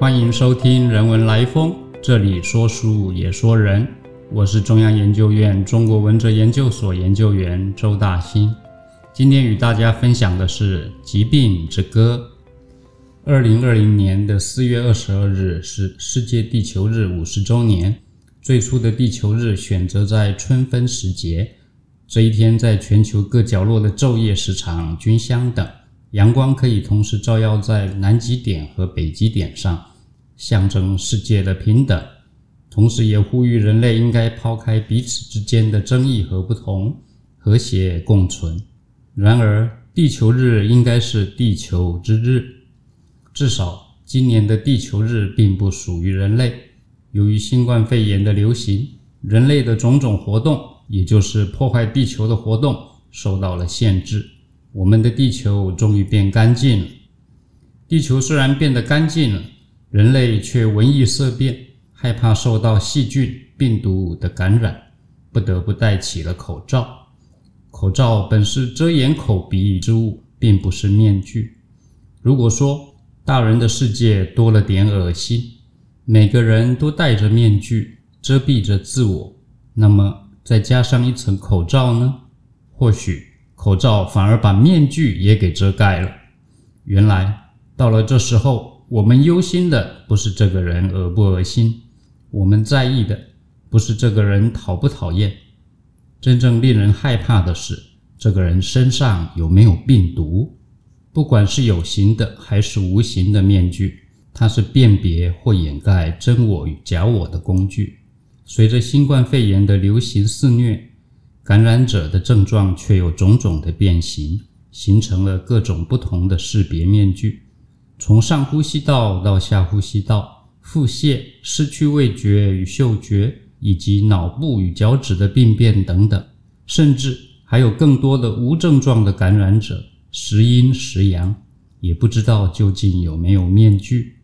欢迎收听《人文来风》，这里说书也说人。我是中央研究院中国文哲研究所研究员周大新。今天与大家分享的是《疾病之歌》。二零二零年的四月二十二日是世界地球日五十周年。最初的地球日选择在春分时节，这一天在全球各角落的昼夜时长均相等，阳光可以同时照耀在南极点和北极点上。象征世界的平等，同时也呼吁人类应该抛开彼此之间的争议和不同，和谐共存。然而，地球日应该是地球之日，至少今年的地球日并不属于人类。由于新冠肺炎的流行，人类的种种活动，也就是破坏地球的活动，受到了限制。我们的地球终于变干净了。地球虽然变得干净了。人类却闻异色变，害怕受到细菌、病毒的感染，不得不戴起了口罩。口罩本是遮掩口鼻之物，并不是面具。如果说大人的世界多了点恶心，每个人都戴着面具遮蔽着自我，那么再加上一层口罩呢？或许口罩反而把面具也给遮盖了。原来到了这时候。我们忧心的不是这个人恶不恶心，我们在意的不是这个人讨不讨厌，真正令人害怕的是这个人身上有没有病毒。不管是有形的还是无形的面具，它是辨别或掩盖真我与假我的工具。随着新冠肺炎的流行肆虐，感染者的症状却有种种的变形，形成了各种不同的识别面具。从上呼吸道到下呼吸道，腹泻、失去味觉与嗅觉，以及脑部与脚趾的病变等等，甚至还有更多的无症状的感染者，时阴时阳，也不知道究竟有没有面具。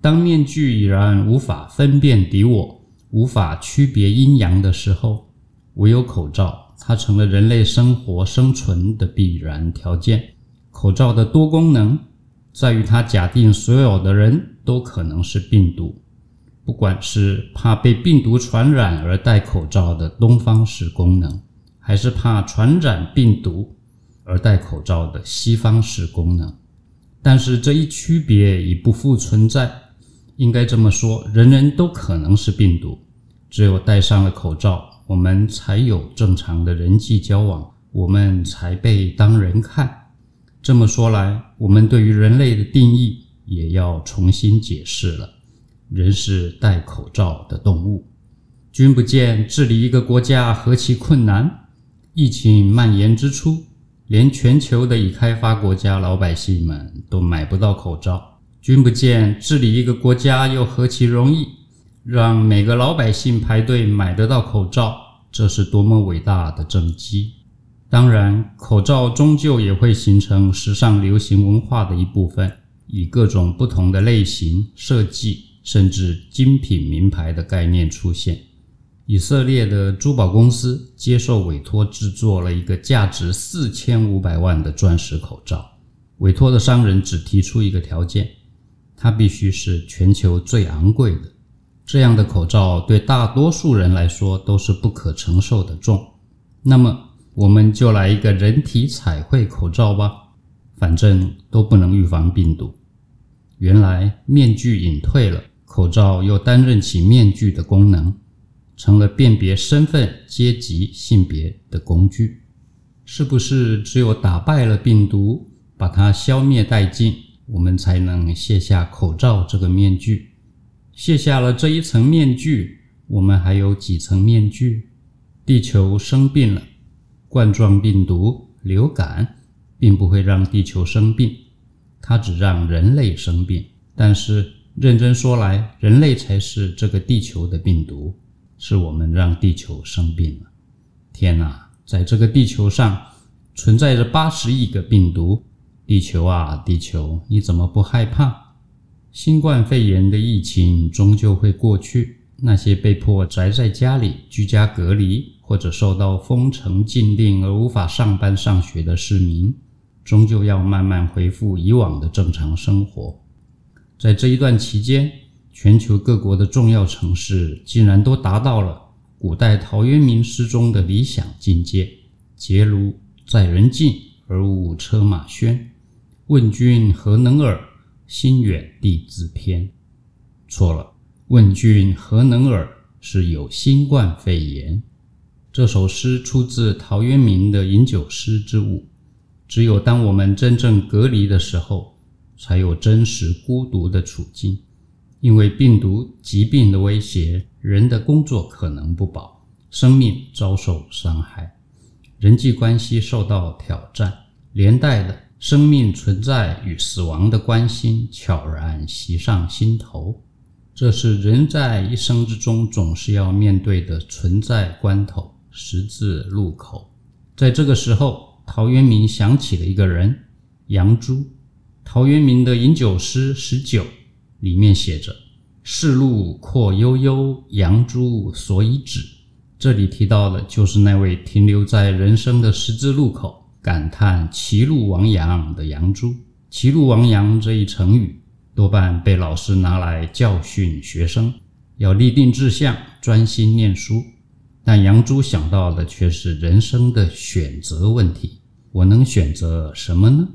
当面具已然无法分辨敌我，无法区别阴阳的时候，唯有口罩，它成了人类生活生存的必然条件。口罩的多功能。在于他假定所有的人都可能是病毒，不管是怕被病毒传染而戴口罩的东方式功能，还是怕传染病毒而戴口罩的西方式功能。但是这一区别已不复存在。应该这么说，人人都可能是病毒。只有戴上了口罩，我们才有正常的人际交往，我们才被当人看。这么说来，我们对于人类的定义也要重新解释了。人是戴口罩的动物。君不见治理一个国家何其困难？疫情蔓延之初，连全球的已开发国家老百姓们都买不到口罩。君不见治理一个国家又何其容易？让每个老百姓排队买得到口罩，这是多么伟大的政绩！当然，口罩终究也会形成时尚流行文化的一部分，以各种不同的类型、设计，甚至精品名牌的概念出现。以色列的珠宝公司接受委托制作了一个价值四千五百万的钻石口罩，委托的商人只提出一个条件：它必须是全球最昂贵的。这样的口罩对大多数人来说都是不可承受的重。那么，我们就来一个人体彩绘口罩吧，反正都不能预防病毒。原来面具隐退了，口罩又担任起面具的功能，成了辨别身份、阶级、性别的工具。是不是只有打败了病毒，把它消灭殆尽，我们才能卸下口罩这个面具？卸下了这一层面具，我们还有几层面具？地球生病了。冠状病毒、流感并不会让地球生病，它只让人类生病。但是认真说来，人类才是这个地球的病毒，是我们让地球生病了。天哪，在这个地球上存在着八十亿个病毒，地球啊，地球，你怎么不害怕？新冠肺炎的疫情终究会过去，那些被迫宅在家里、居家隔离。或者受到封城禁令而无法上班上学的市民，终究要慢慢恢复以往的正常生活。在这一段期间，全球各国的重要城市竟然都达到了古代陶渊明诗中的理想境界：“结庐在人境，而无车马喧。问君何能尔？心远地自偏。”错了，“问君何能尔？”是有新冠肺炎。这首诗出自陶渊明的饮酒诗之五。只有当我们真正隔离的时候，才有真实孤独的处境。因为病毒疾病的威胁，人的工作可能不保，生命遭受伤害，人际关系受到挑战，连带的生命存在与死亡的关心悄然袭上心头。这是人在一生之中总是要面对的存在关头、十字路口。在这个时候，陶渊明想起了一个人——杨朱。陶渊明的饮酒诗十九里面写着：“世路阔悠悠，杨朱所以止。”这里提到的就是那位停留在人生的十字路口，感叹“歧路亡羊”的杨朱。“歧路亡羊”这一成语。多半被老师拿来教训学生，要立定志向，专心念书。但杨朱想到的却是人生的选择问题：我能选择什么呢？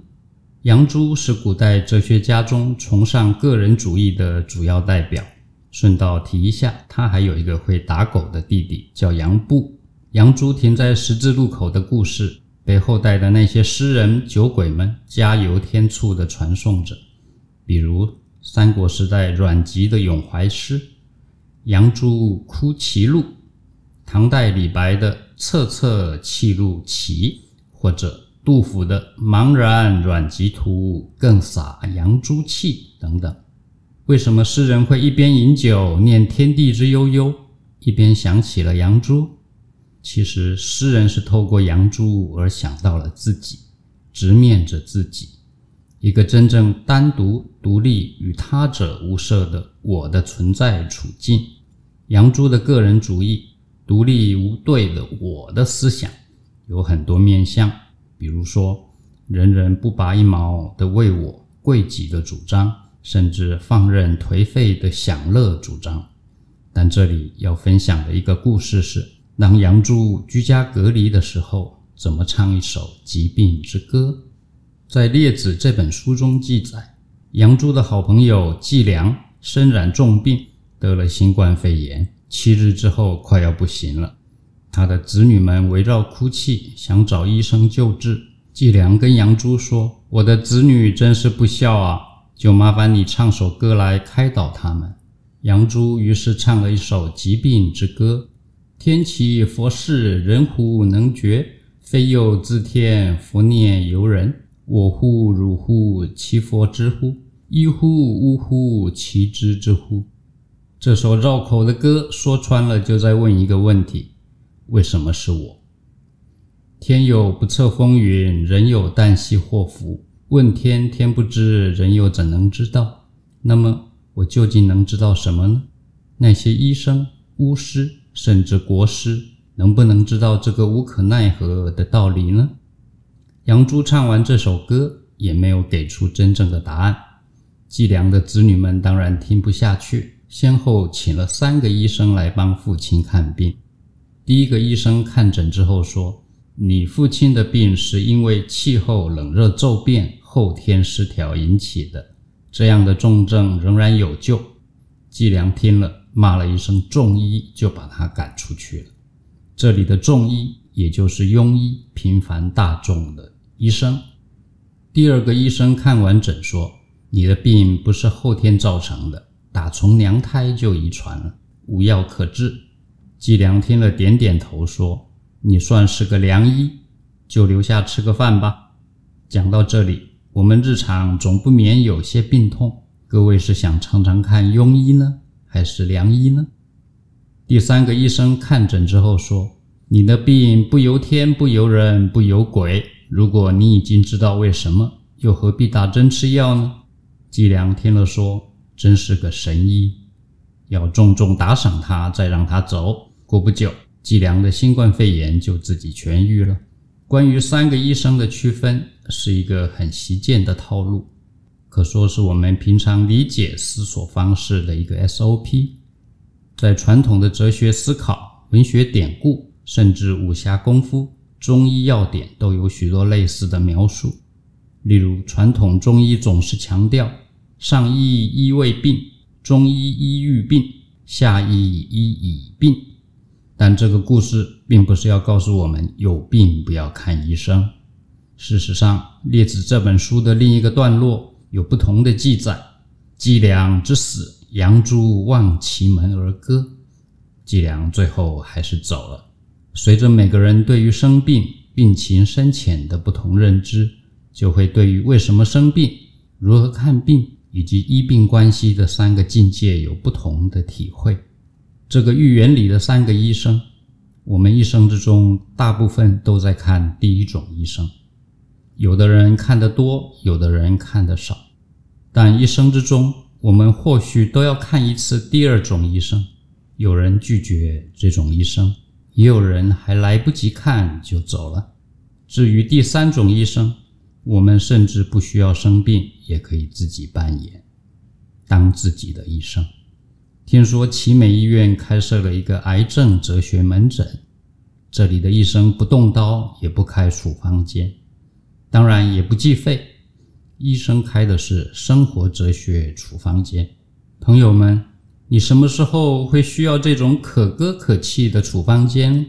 杨朱是古代哲学家中崇尚个人主义的主要代表。顺道提一下，他还有一个会打狗的弟弟，叫杨布。杨朱停在十字路口的故事，被后代的那些诗人、酒鬼们加油添醋地传颂着。比如三国时代阮籍的咏怀诗《杨朱哭歧路》，唐代李白的《策策弃路齐》，或者杜甫的“茫然阮籍图，更洒杨朱气”等等。为什么诗人会一边饮酒念天地之悠悠，一边想起了杨朱？其实诗人是透过杨朱而想到了自己，直面着自己。一个真正单独、独立与他者无涉的我的存在处境。杨朱的个人主义、独立无对的我的思想有很多面向，比如说“人人不拔一毛”的为我贵己的主张，甚至放任颓废的享乐主张。但这里要分享的一个故事是，当杨朱居家隔离的时候，怎么唱一首疾病之歌。在《列子》这本书中记载，杨朱的好朋友季良身染重病，得了新冠肺炎，七日之后快要不行了。他的子女们围绕哭泣，想找医生救治。季良跟杨朱说：“我的子女真是不孝啊，就麻烦你唱首歌来开导他们。”杨朱于是唱了一首疾病之歌：“天启佛事人乎能觉，非佑自天佛念由人。”我乎汝乎其佛之乎？一乎呜乎其知之乎？这首绕口的歌说穿了，就在问一个问题：为什么是我？天有不测风云，人有旦夕祸福。问天，天不知；人又怎能知道？那么，我究竟能知道什么呢？那些医生、巫师，甚至国师，能不能知道这个无可奈何的道理呢？杨朱唱完这首歌，也没有给出真正的答案。季良的子女们当然听不下去，先后请了三个医生来帮父亲看病。第一个医生看诊之后说：“你父亲的病是因为气候冷热骤变、后天失调引起的，这样的重症仍然有救。”季良听了，骂了一声“重医”，就把他赶出去了。这里的“重医”也就是庸医，平凡大众的。医生，第二个医生看完诊说：“你的病不是后天造成的，打从娘胎就遗传了，无药可治。”季良听了，点点头说：“你算是个良医，就留下吃个饭吧。”讲到这里，我们日常总不免有些病痛，各位是想尝尝看庸医呢，还是良医呢？第三个医生看诊之后说：“你的病不由天，不由人，不由鬼。”如果你已经知道为什么，又何必打针吃药呢？季良听了说：“真是个神医，要重重打赏他，再让他走。”过不久，季良的新冠肺炎就自己痊愈了。关于三个医生的区分，是一个很习见的套路。可说是我们平常理解思索方式的一个 SOP。在传统的哲学思考、文学典故，甚至武侠功夫、中医药典，都有许多类似的描述。例如，传统中医总是强调“上医医未病，中医医愈病，下医医已病”。但这个故事并不是要告诉我们有病不要看医生。事实上，《列子》这本书的另一个段落有不同的记载：季良之死，杨朱望其门而歌。季良最后还是走了。随着每个人对于生病、病情深浅的不同认知，就会对于为什么生病、如何看病以及医病关系的三个境界有不同的体会。这个寓言里的三个医生，我们一生之中大部分都在看第一种医生。有的人看得多，有的人看得少，但一生之中，我们或许都要看一次第二种医生。有人拒绝这种医生，也有人还来不及看就走了。至于第三种医生，我们甚至不需要生病，也可以自己扮演，当自己的医生。听说奇美医院开设了一个癌症哲学门诊，这里的医生不动刀，也不开处方笺，当然也不计费。医生开的是生活哲学处方笺。朋友们，你什么时候会需要这种可歌可泣的处方笺？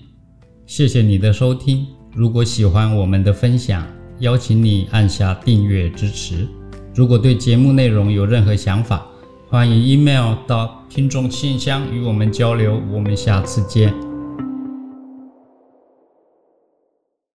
谢谢你的收听。如果喜欢我们的分享，邀请你按下订阅支持。如果对节目内容有任何想法，欢迎 email 到听众信箱与我们交流，我们下次见。